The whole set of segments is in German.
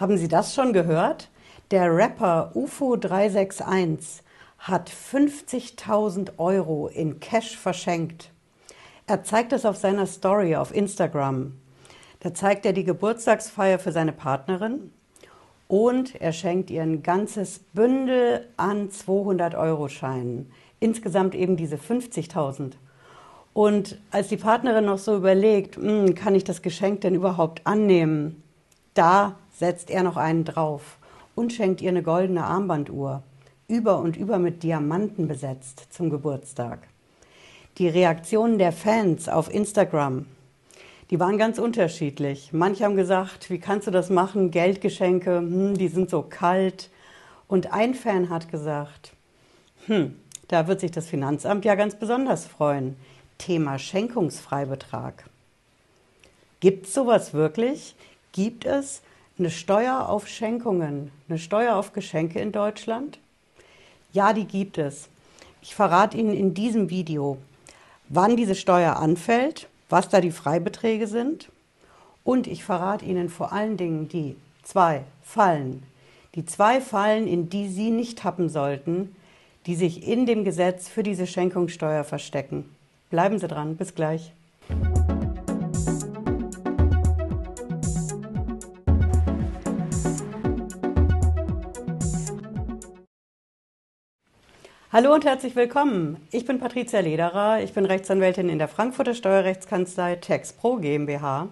Haben Sie das schon gehört? Der Rapper UFO 361 hat 50.000 Euro in Cash verschenkt. Er zeigt es auf seiner Story auf Instagram. Da zeigt er die Geburtstagsfeier für seine Partnerin und er schenkt ihr ein ganzes Bündel an 200-Euro-Scheinen. Insgesamt eben diese 50.000. Und als die Partnerin noch so überlegt, hm, kann ich das Geschenk denn überhaupt annehmen, da setzt er noch einen drauf und schenkt ihr eine goldene Armbanduhr, über und über mit Diamanten besetzt zum Geburtstag. Die Reaktionen der Fans auf Instagram, die waren ganz unterschiedlich. Manche haben gesagt, wie kannst du das machen? Geldgeschenke, hm, die sind so kalt. Und ein Fan hat gesagt, hm, da wird sich das Finanzamt ja ganz besonders freuen. Thema Schenkungsfreibetrag. Gibt es sowas wirklich? Gibt es eine Steuer auf Schenkungen, eine Steuer auf Geschenke in Deutschland? Ja, die gibt es. Ich verrate Ihnen in diesem Video, wann diese Steuer anfällt, was da die Freibeträge sind und ich verrate Ihnen vor allen Dingen die zwei Fallen, die zwei Fallen, in die Sie nicht tappen sollten, die sich in dem Gesetz für diese Schenkungssteuer verstecken. Bleiben Sie dran, bis gleich. Hallo und herzlich willkommen. Ich bin Patricia Lederer. Ich bin Rechtsanwältin in der Frankfurter Steuerrechtskanzlei TaxPro GmbH.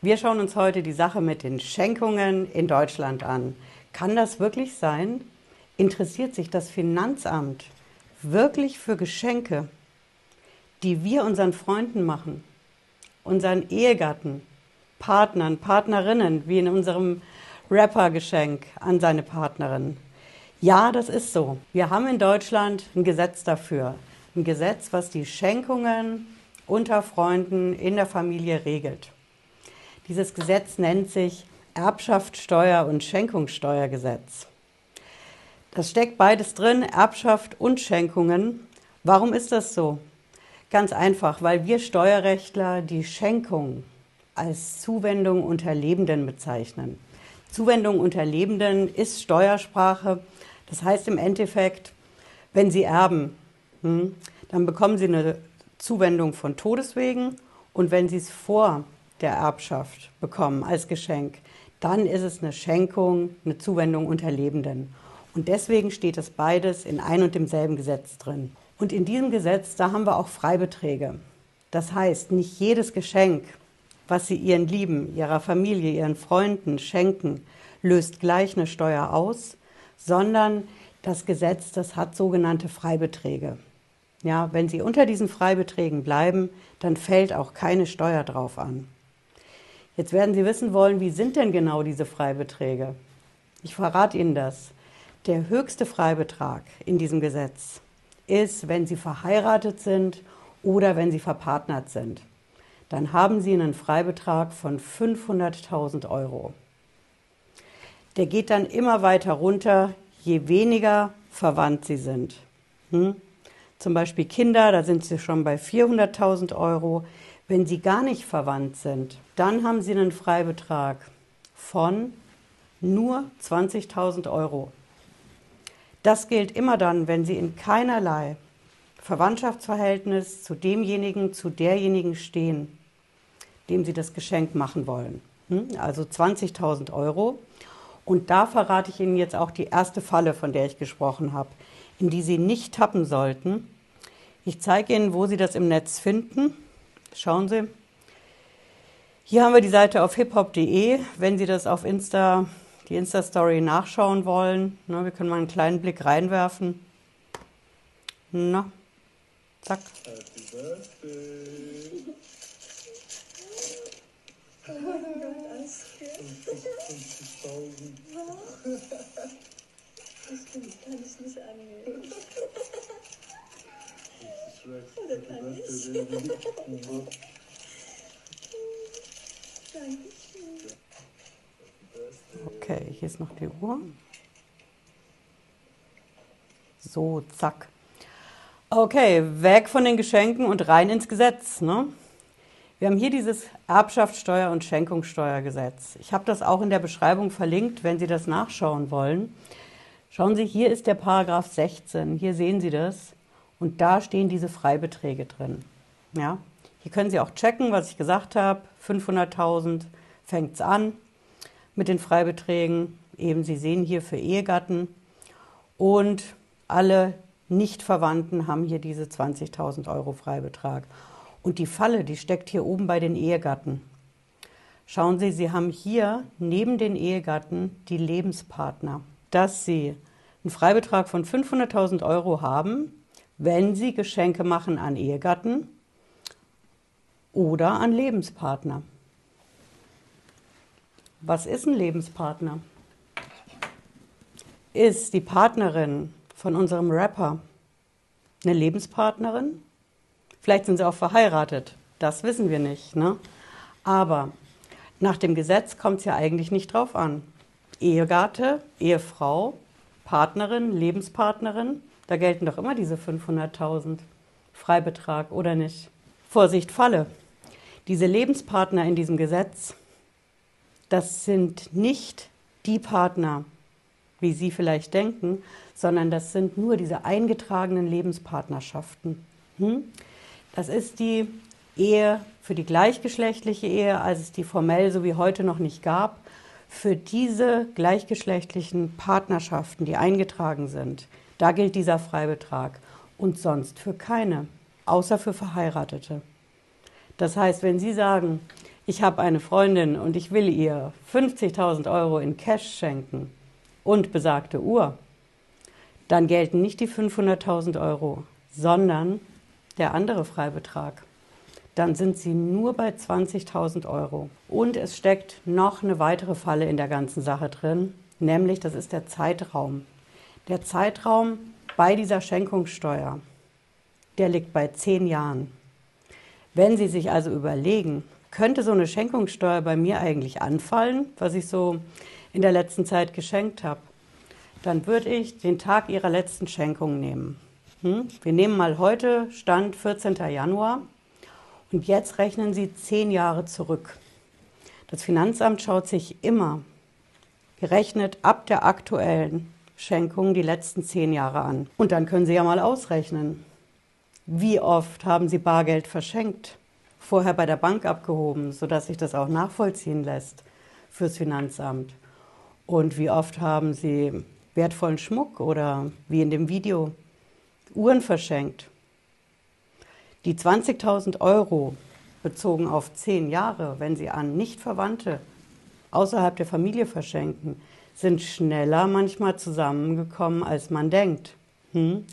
Wir schauen uns heute die Sache mit den Schenkungen in Deutschland an. Kann das wirklich sein? Interessiert sich das Finanzamt wirklich für Geschenke, die wir unseren Freunden machen, unseren Ehegatten, Partnern, Partnerinnen, wie in unserem Rapper-Geschenk an seine Partnerin? Ja, das ist so. Wir haben in Deutschland ein Gesetz dafür. Ein Gesetz, was die Schenkungen unter Freunden in der Familie regelt. Dieses Gesetz nennt sich Erbschaftssteuer- und Schenkungssteuergesetz. Das steckt beides drin, Erbschaft und Schenkungen. Warum ist das so? Ganz einfach, weil wir Steuerrechtler die Schenkung als Zuwendung unter Lebenden bezeichnen. Zuwendung unter Lebenden ist Steuersprache das heißt im Endeffekt, wenn Sie erben, hm, dann bekommen Sie eine Zuwendung von Todeswegen und wenn Sie es vor der Erbschaft bekommen als Geschenk, dann ist es eine Schenkung, eine Zuwendung unter Lebenden. Und deswegen steht das beides in ein und demselben Gesetz drin. Und in diesem Gesetz, da haben wir auch Freibeträge. Das heißt, nicht jedes Geschenk, was Sie Ihren Lieben, Ihrer Familie, Ihren Freunden schenken, löst gleich eine Steuer aus, sondern das Gesetz, das hat sogenannte Freibeträge. Ja, wenn Sie unter diesen Freibeträgen bleiben, dann fällt auch keine Steuer drauf an. Jetzt werden Sie wissen wollen, wie sind denn genau diese Freibeträge? Ich verrate Ihnen das. Der höchste Freibetrag in diesem Gesetz ist, wenn Sie verheiratet sind oder wenn Sie verpartnert sind. Dann haben Sie einen Freibetrag von 500.000 Euro der geht dann immer weiter runter, je weniger verwandt sie sind. Hm? Zum Beispiel Kinder, da sind sie schon bei 400.000 Euro. Wenn sie gar nicht verwandt sind, dann haben sie einen Freibetrag von nur 20.000 Euro. Das gilt immer dann, wenn sie in keinerlei Verwandtschaftsverhältnis zu demjenigen, zu derjenigen stehen, dem sie das Geschenk machen wollen. Hm? Also 20.000 Euro. Und da verrate ich Ihnen jetzt auch die erste Falle, von der ich gesprochen habe, in die Sie nicht tappen sollten. Ich zeige Ihnen, wo Sie das im Netz finden. Schauen Sie. Hier haben wir die Seite auf hiphop.de. Wenn Sie das auf Insta, die Insta-Story nachschauen wollen, ne, wir können mal einen kleinen Blick reinwerfen. Na, zack. Happy Birthday. Okay, hier ist noch die Uhr. So, zack. Okay, weg von den Geschenken und rein ins Gesetz. Ne? Wir haben hier dieses Erbschaftssteuer- und Schenkungssteuergesetz. Ich habe das auch in der Beschreibung verlinkt, wenn Sie das nachschauen wollen. Schauen Sie, hier ist der Paragraph 16. Hier sehen Sie das. Und da stehen diese Freibeträge drin. Ja? Hier können Sie auch checken, was ich gesagt habe. 500.000 fängt es an mit den Freibeträgen. Eben, Sie sehen hier für Ehegatten. Und alle Nichtverwandten haben hier diese 20.000 Euro Freibetrag. Und die Falle, die steckt hier oben bei den Ehegatten. Schauen Sie, Sie haben hier neben den Ehegatten die Lebenspartner, dass Sie einen Freibetrag von 500.000 Euro haben, wenn Sie Geschenke machen an Ehegatten oder an Lebenspartner. Was ist ein Lebenspartner? Ist die Partnerin von unserem Rapper eine Lebenspartnerin? Vielleicht sind sie auch verheiratet. Das wissen wir nicht. Ne? Aber nach dem Gesetz kommt es ja eigentlich nicht drauf an. Ehegatte, Ehefrau, Partnerin, Lebenspartnerin, da gelten doch immer diese 500.000 Freibetrag, oder nicht? Vorsicht, Falle. Diese Lebenspartner in diesem Gesetz, das sind nicht die Partner, wie Sie vielleicht denken, sondern das sind nur diese eingetragenen Lebenspartnerschaften. Hm? Das ist die Ehe für die gleichgeschlechtliche Ehe, als es die formell so wie heute noch nicht gab. Für diese gleichgeschlechtlichen Partnerschaften, die eingetragen sind, da gilt dieser Freibetrag und sonst für keine, außer für Verheiratete. Das heißt, wenn Sie sagen, ich habe eine Freundin und ich will ihr 50.000 Euro in Cash schenken und besagte Uhr, dann gelten nicht die 500.000 Euro, sondern der andere Freibetrag. Dann sind Sie nur bei 20.000 Euro. Und es steckt noch eine weitere Falle in der ganzen Sache drin, nämlich das ist der Zeitraum. Der Zeitraum bei dieser Schenkungssteuer, der liegt bei zehn Jahren. Wenn Sie sich also überlegen, könnte so eine Schenkungssteuer bei mir eigentlich anfallen, was ich so in der letzten Zeit geschenkt habe, dann würde ich den Tag Ihrer letzten Schenkung nehmen. Hm? Wir nehmen mal heute Stand 14. Januar und jetzt rechnen Sie zehn Jahre zurück. Das Finanzamt schaut sich immer gerechnet ab der aktuellen Schenkung die letzten zehn Jahre an. Und dann können Sie ja mal ausrechnen, wie oft haben Sie Bargeld verschenkt, vorher bei der Bank abgehoben, sodass sich das auch nachvollziehen lässt fürs Finanzamt. Und wie oft haben Sie wertvollen Schmuck oder wie in dem Video Uhren verschenkt. Die 20.000 Euro bezogen auf zehn Jahre, wenn Sie an Nichtverwandte außerhalb der Familie verschenken, sind schneller manchmal zusammengekommen, als man denkt. Hm?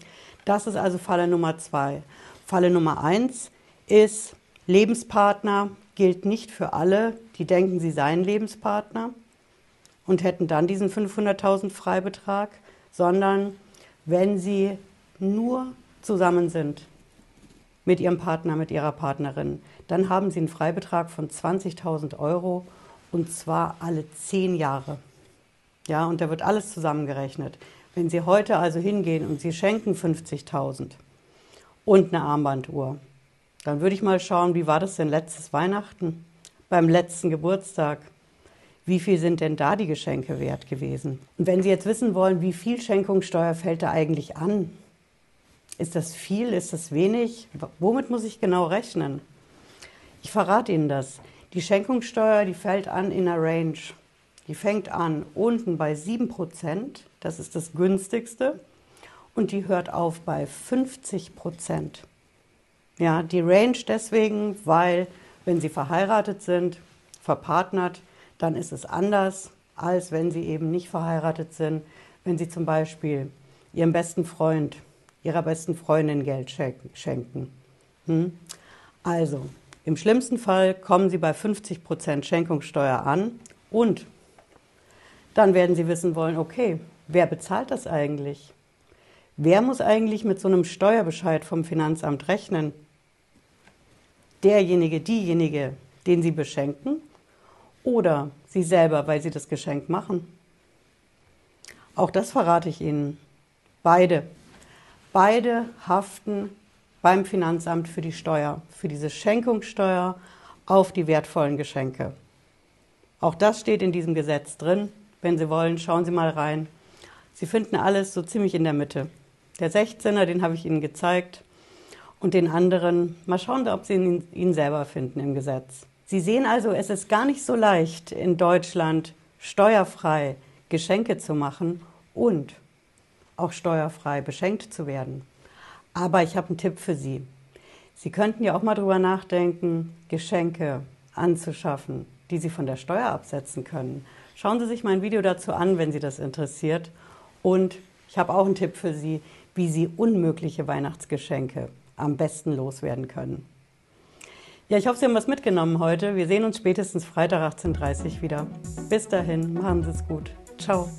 Das ist also Falle Nummer zwei. Falle Nummer eins ist, Lebenspartner gilt nicht für alle, die denken, sie seien Lebenspartner und hätten dann diesen 500.000 Freibetrag, sondern wenn sie nur zusammen sind mit ihrem Partner, mit ihrer Partnerin, dann haben sie einen Freibetrag von 20.000 Euro und zwar alle zehn Jahre. Ja, und da wird alles zusammengerechnet. Wenn Sie heute also hingehen und Sie schenken 50.000 und eine Armbanduhr, dann würde ich mal schauen, wie war das denn letztes Weihnachten, beim letzten Geburtstag? Wie viel sind denn da die Geschenke wert gewesen? Und wenn Sie jetzt wissen wollen, wie viel Schenkungssteuer fällt da eigentlich an, ist das viel? Ist das wenig? Womit muss ich genau rechnen? Ich verrate Ihnen das. Die Schenkungssteuer, die fällt an in einer Range. Die fängt an unten bei 7%, das ist das günstigste, und die hört auf bei 50%. Ja, die Range deswegen, weil wenn Sie verheiratet sind, verpartnert, dann ist es anders, als wenn Sie eben nicht verheiratet sind. Wenn Sie zum Beispiel Ihrem besten Freund ihrer besten Freundin Geld schenken. Hm? Also, im schlimmsten Fall kommen Sie bei 50 Prozent Schenkungssteuer an und dann werden Sie wissen wollen, okay, wer bezahlt das eigentlich? Wer muss eigentlich mit so einem Steuerbescheid vom Finanzamt rechnen? Derjenige, diejenige, den Sie beschenken oder Sie selber, weil Sie das Geschenk machen? Auch das verrate ich Ihnen. Beide Beide haften beim Finanzamt für die Steuer, für diese Schenkungssteuer auf die wertvollen Geschenke. Auch das steht in diesem Gesetz drin. Wenn Sie wollen, schauen Sie mal rein. Sie finden alles so ziemlich in der Mitte. Der 16er, den habe ich Ihnen gezeigt. Und den anderen, mal schauen, ob Sie ihn, ihn selber finden im Gesetz. Sie sehen also, es ist gar nicht so leicht, in Deutschland steuerfrei Geschenke zu machen und auch steuerfrei beschenkt zu werden. Aber ich habe einen Tipp für Sie. Sie könnten ja auch mal drüber nachdenken, Geschenke anzuschaffen, die Sie von der Steuer absetzen können. Schauen Sie sich mein Video dazu an, wenn Sie das interessiert. Und ich habe auch einen Tipp für Sie, wie Sie unmögliche Weihnachtsgeschenke am besten loswerden können. Ja, ich hoffe, Sie haben was mitgenommen heute. Wir sehen uns spätestens Freitag 18.30 Uhr wieder. Bis dahin, machen Sie es gut. Ciao.